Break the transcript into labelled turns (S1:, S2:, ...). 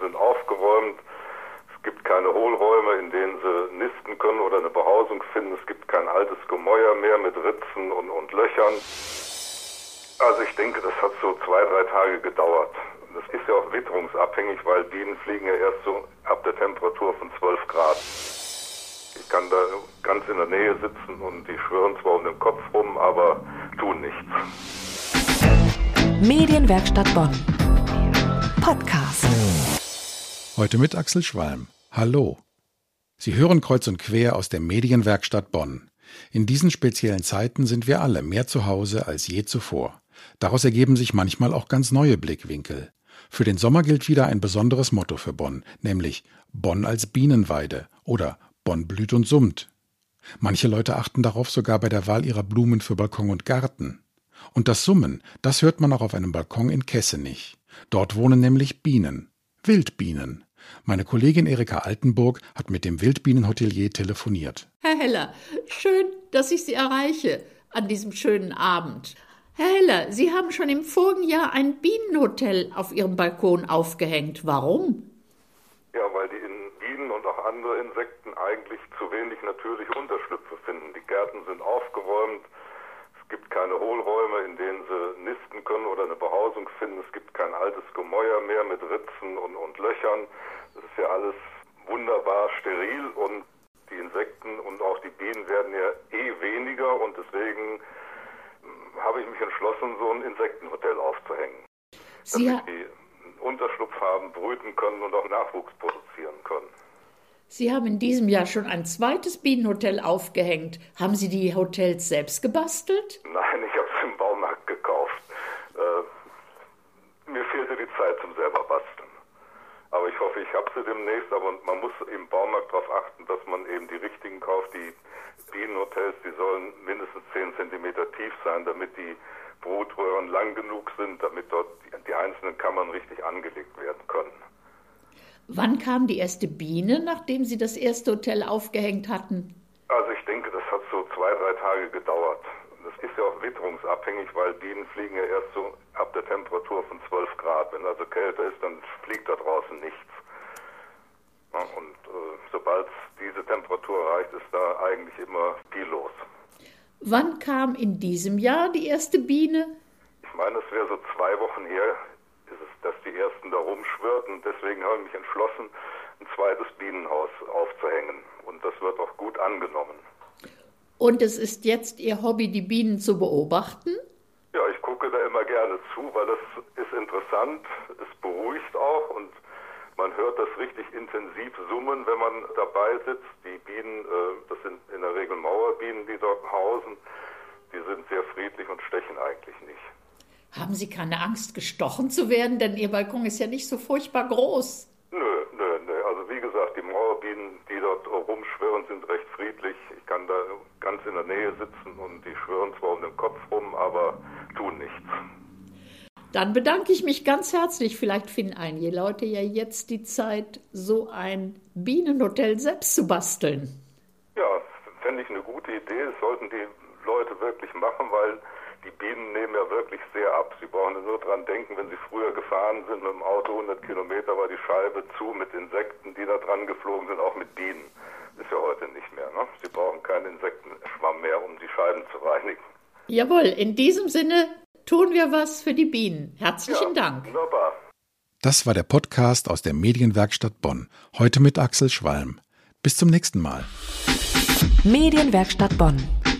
S1: Sind aufgeräumt. Es gibt keine Hohlräume, in denen sie nisten können oder eine Behausung finden. Es gibt kein altes Gemäuer mehr mit Ritzen und, und Löchern. Also ich denke, das hat so zwei, drei Tage gedauert. Das ist ja auch witterungsabhängig, weil Bienen fliegen ja erst so ab der Temperatur von 12 Grad. Ich kann da ganz in der Nähe sitzen und die schwirren zwar um den Kopf rum, aber tun nichts.
S2: Medienwerkstatt Bonn. Podcast.
S3: Heute mit Axel Schwalm. Hallo. Sie hören kreuz und quer aus der Medienwerkstatt Bonn. In diesen speziellen Zeiten sind wir alle mehr zu Hause als je zuvor. Daraus ergeben sich manchmal auch ganz neue Blickwinkel. Für den Sommer gilt wieder ein besonderes Motto für Bonn, nämlich Bonn als Bienenweide oder Bonn blüht und summt. Manche Leute achten darauf sogar bei der Wahl ihrer Blumen für Balkon und Garten. Und das Summen, das hört man auch auf einem Balkon in Kessenich. Dort wohnen nämlich Bienen. Wildbienen. Meine Kollegin Erika Altenburg hat mit dem Wildbienenhotelier telefoniert.
S4: Herr Heller, schön, dass ich Sie erreiche an diesem schönen Abend. Herr Heller, Sie haben schon im vorigen Jahr ein Bienenhotel auf Ihrem Balkon aufgehängt. Warum?
S1: Ja, weil die Bienen und auch andere Insekten eigentlich zu wenig natürliche Unterschlüpfe finden. Die Gärten sind aufgeräumt, gibt keine Hohlräume, in denen sie nisten können oder eine Behausung finden. Es gibt kein altes Gemäuer mehr mit Ritzen und, und Löchern. Das ist ja alles wunderbar steril und die Insekten und auch die Bienen werden ja eh weniger und deswegen hm, habe ich mich entschlossen, so ein Insektenhotel aufzuhängen.
S4: Sie
S1: damit die Unterschlupf haben, brüten können und auch Nachwuchs produzieren können.
S4: Sie haben in diesem Jahr schon ein zweites Bienenhotel aufgehängt. Haben Sie die Hotels selbst gebastelt?
S1: Nein, ich habe es im Baumarkt gekauft. Äh, mir fehlte die Zeit zum selber basteln. Aber ich hoffe, ich habe sie demnächst. Aber man muss im Baumarkt darauf achten, dass man eben die richtigen kauft. Die Bienenhotels, die sollen mindestens 10 cm tief sein, damit die Brutröhren lang genug sind, damit dort die einzelnen Kammern richtig angelegt werden.
S4: Wann kam die erste Biene, nachdem Sie das erste Hotel aufgehängt hatten?
S1: Also ich denke, das hat so zwei, drei Tage gedauert. Das ist ja auch witterungsabhängig, weil Bienen fliegen ja erst so ab der Temperatur von 12 Grad. Wenn also kälter ist, dann fliegt da draußen nichts. Ja, und äh, sobald diese Temperatur erreicht, ist da eigentlich immer viel los.
S4: Wann kam in diesem Jahr die erste Biene?
S1: Ich meine, es wäre so zwei Wochen her, ist es, dass die ersten da rumschwirrten. Deswegen habe ich mich entschlossen, ein zweites Bienenhaus aufzuhängen. Und das wird auch gut angenommen.
S4: Und es ist jetzt Ihr Hobby, die Bienen zu beobachten?
S1: Ja, ich gucke da immer gerne zu, weil das ist interessant, es beruhigt auch und man hört das richtig intensiv summen, wenn man dabei sitzt. Die Bienen, äh, das sind in der Regel Mauerbienen, die dort hausen, die sind sehr friedlich und stechen eigentlich nicht.
S4: Haben Sie keine Angst, gestochen zu werden? Denn Ihr Balkon ist ja nicht so furchtbar groß.
S1: Nö, nö, nö. Also wie gesagt, die Mauerbienen, die dort rumschwirren, sind recht friedlich. Ich kann da ganz in der Nähe sitzen und die schwirren zwar um den Kopf rum, aber tun nichts.
S4: Dann bedanke ich mich ganz herzlich. Vielleicht finden einige Leute ja jetzt die Zeit, so ein Bienenhotel selbst zu basteln.
S1: Ja, fände ich eine gute Idee. Das sollten die Leute wirklich machen, weil die Bienen nehmen ja wirklich sehr ab. Sie brauchen nur dran denken, wenn sie früher gefahren sind mit dem Auto 100 Kilometer, war die Scheibe zu mit Insekten, die da dran geflogen sind, auch mit Bienen. Ist ja heute nicht mehr. Ne? Sie brauchen keinen Insektenschwamm mehr, um die Scheiben zu reinigen.
S4: Jawohl, in diesem Sinne tun wir was für die Bienen. Herzlichen
S1: ja,
S4: Dank.
S1: Wunderbar.
S3: Das war der Podcast aus der Medienwerkstatt Bonn. Heute mit Axel Schwalm. Bis zum nächsten Mal.
S2: Medienwerkstatt Bonn.